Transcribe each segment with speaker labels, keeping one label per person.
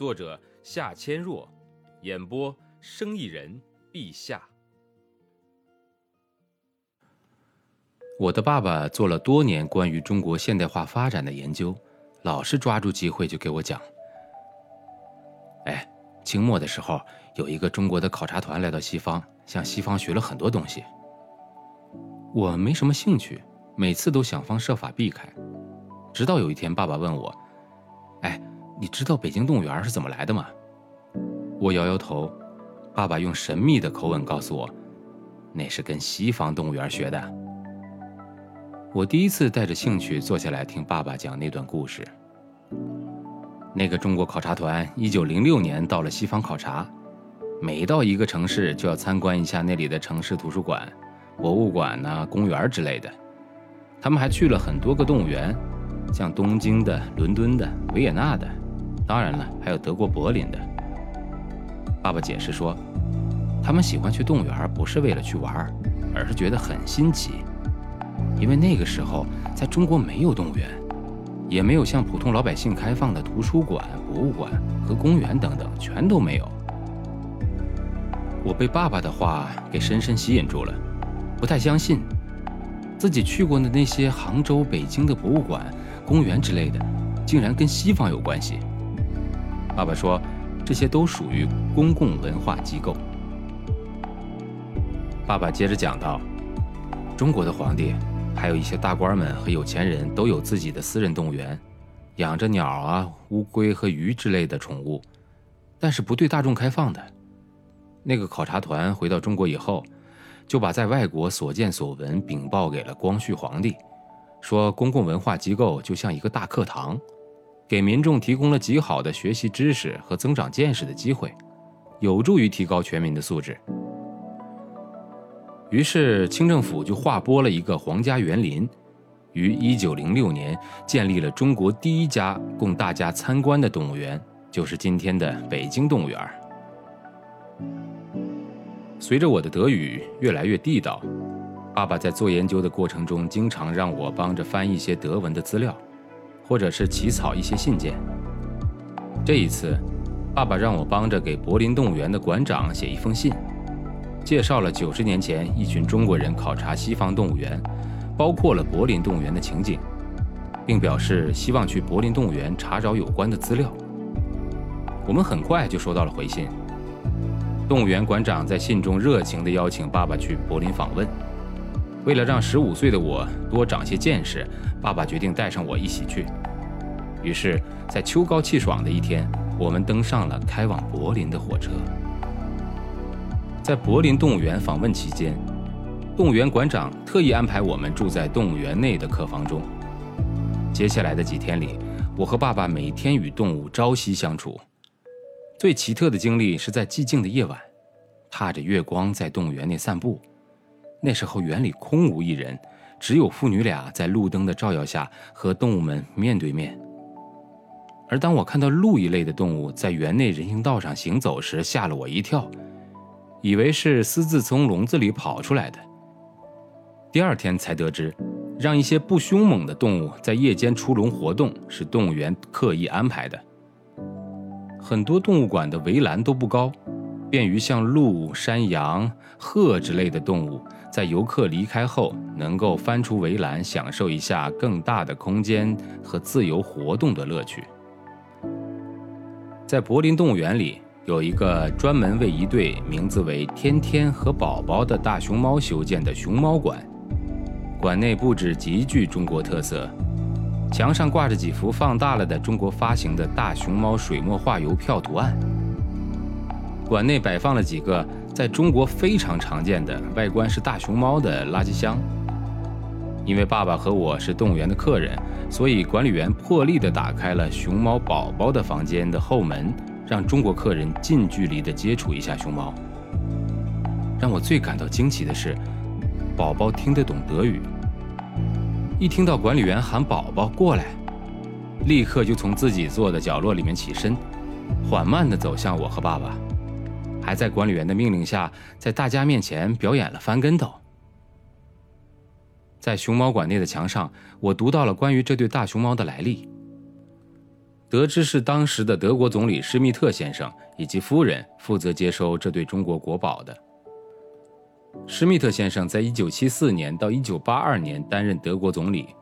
Speaker 1: 作者夏千若，演播生意人陛下。我的爸爸做了多年关于中国现代化发展的研究，老是抓住机会就给我讲。哎，清末的时候，有一个中国的考察团来到西方，向西方学了很多东西。我没什么兴趣，每次都想方设法避开。直到有一天，爸爸问我：“。”你知道北京动物园是怎么来的吗？我摇摇头。爸爸用神秘的口吻告诉我，那是跟西方动物园学的。我第一次带着兴趣坐下来听爸爸讲那段故事。那个中国考察团一九零六年到了西方考察，每到一个城市就要参观一下那里的城市图书馆、博物馆呐、公园之类的。他们还去了很多个动物园，像东京的、伦敦的、维也纳的。当然了，还有德国柏林的。爸爸解释说，他们喜欢去动物园，不是为了去玩，而是觉得很新奇。因为那个时候在中国没有动物园，也没有向普通老百姓开放的图书馆、博物馆和公园等等，全都没有。我被爸爸的话给深深吸引住了，不太相信自己去过的那些杭州、北京的博物馆、公园之类的，竟然跟西方有关系。爸爸说：“这些都属于公共文化机构。”爸爸接着讲道：“中国的皇帝，还有一些大官们和有钱人都有自己的私人动物园，养着鸟啊、乌龟和鱼之类的宠物，但是不对大众开放的。那个考察团回到中国以后，就把在外国所见所闻禀报给了光绪皇帝，说公共文化机构就像一个大课堂。”给民众提供了极好的学习知识和增长见识的机会，有助于提高全民的素质。于是清政府就划拨了一个皇家园林，于一九零六年建立了中国第一家供大家参观的动物园，就是今天的北京动物园。随着我的德语越来越地道，爸爸在做研究的过程中，经常让我帮着翻一些德文的资料。或者是起草一些信件。这一次，爸爸让我帮着给柏林动物园的馆长写一封信，介绍了九十年前一群中国人考察西方动物园，包括了柏林动物园的情景，并表示希望去柏林动物园查找有关的资料。我们很快就收到了回信。动物园馆长在信中热情地邀请爸爸去柏林访问。为了让十五岁的我多长些见识，爸爸决定带上我一起去。于是，在秋高气爽的一天，我们登上了开往柏林的火车。在柏林动物园访问期间，动物园馆长特意安排我们住在动物园内的客房中。接下来的几天里，我和爸爸每天与动物朝夕相处。最奇特的经历是在寂静的夜晚，踏着月光在动物园内散步。那时候园里空无一人，只有父女俩在路灯的照耀下和动物们面对面。而当我看到鹿一类的动物在园内人行道上行走时，吓了我一跳，以为是私自从笼子里跑出来的。第二天才得知，让一些不凶猛的动物在夜间出笼活动是动物园刻意安排的。很多动物馆的围栏都不高，便于像鹿、山羊、鹤之类的动物。在游客离开后，能够翻出围栏，享受一下更大的空间和自由活动的乐趣。在柏林动物园里，有一个专门为一对名字为“天天”和“宝宝”的大熊猫修建的熊猫馆。馆内布置极具中国特色，墙上挂着几幅放大了的中国发行的大熊猫水墨画邮票图案。馆内摆放了几个。在中国非常常见的外观是大熊猫的垃圾箱。因为爸爸和我是动物园的客人，所以管理员破例地打开了熊猫宝宝的房间的后门，让中国客人近距离地接触一下熊猫。让我最感到惊奇的是，宝宝听得懂德语。一听到管理员喊“宝宝过来”，立刻就从自己坐的角落里面起身，缓慢地走向我和爸爸，还在管理员的命令下，在大家面前表演了翻跟斗。在熊猫馆内的墙上，我读到了关于这对大熊猫的来历，得知是当时的德国总理施密特先生以及夫人负责接收这对中国国宝的。施密特先生在1974年到1982年担任德国总理，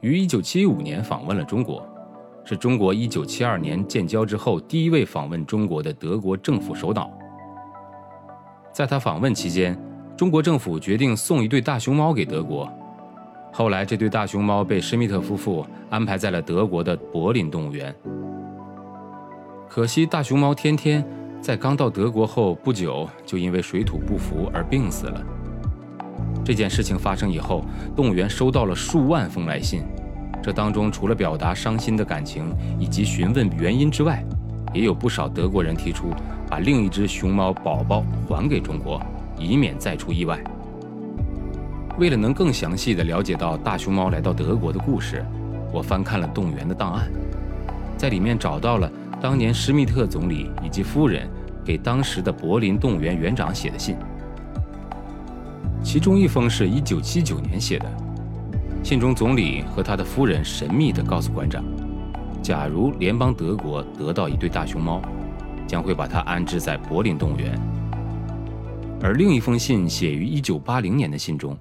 Speaker 1: 于1975年访问了中国，是中国1972年建交之后第一位访问中国的德国政府首脑。在他访问期间，中国政府决定送一对大熊猫给德国。后来，这对大熊猫被施密特夫妇安排在了德国的柏林动物园。可惜，大熊猫天天。在刚到德国后不久，就因为水土不服而病死了。这件事情发生以后，动物园收到了数万封来信，这当中除了表达伤心的感情以及询问原因之外，也有不少德国人提出把另一只熊猫宝宝还给中国，以免再出意外。为了能更详细地了解到大熊猫来到德国的故事，我翻看了动物园的档案，在里面找到了。当年施密特总理以及夫人给当时的柏林动物园园长写的信，其中一封是一九七九年写的。信中，总理和他的夫人神秘地告诉馆长，假如联邦德国得到一对大熊猫，将会把它安置在柏林动物园。而另一封信写于一九八零年的信中，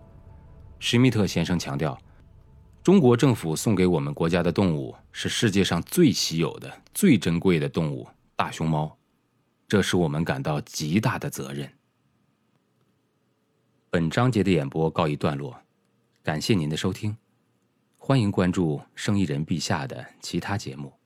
Speaker 1: 施密特先生强调。中国政府送给我们国家的动物是世界上最稀有的、最珍贵的动物——大熊猫，这是我们感到极大的责任。本章节的演播告一段落，感谢您的收听，欢迎关注生意人陛下的其他节目。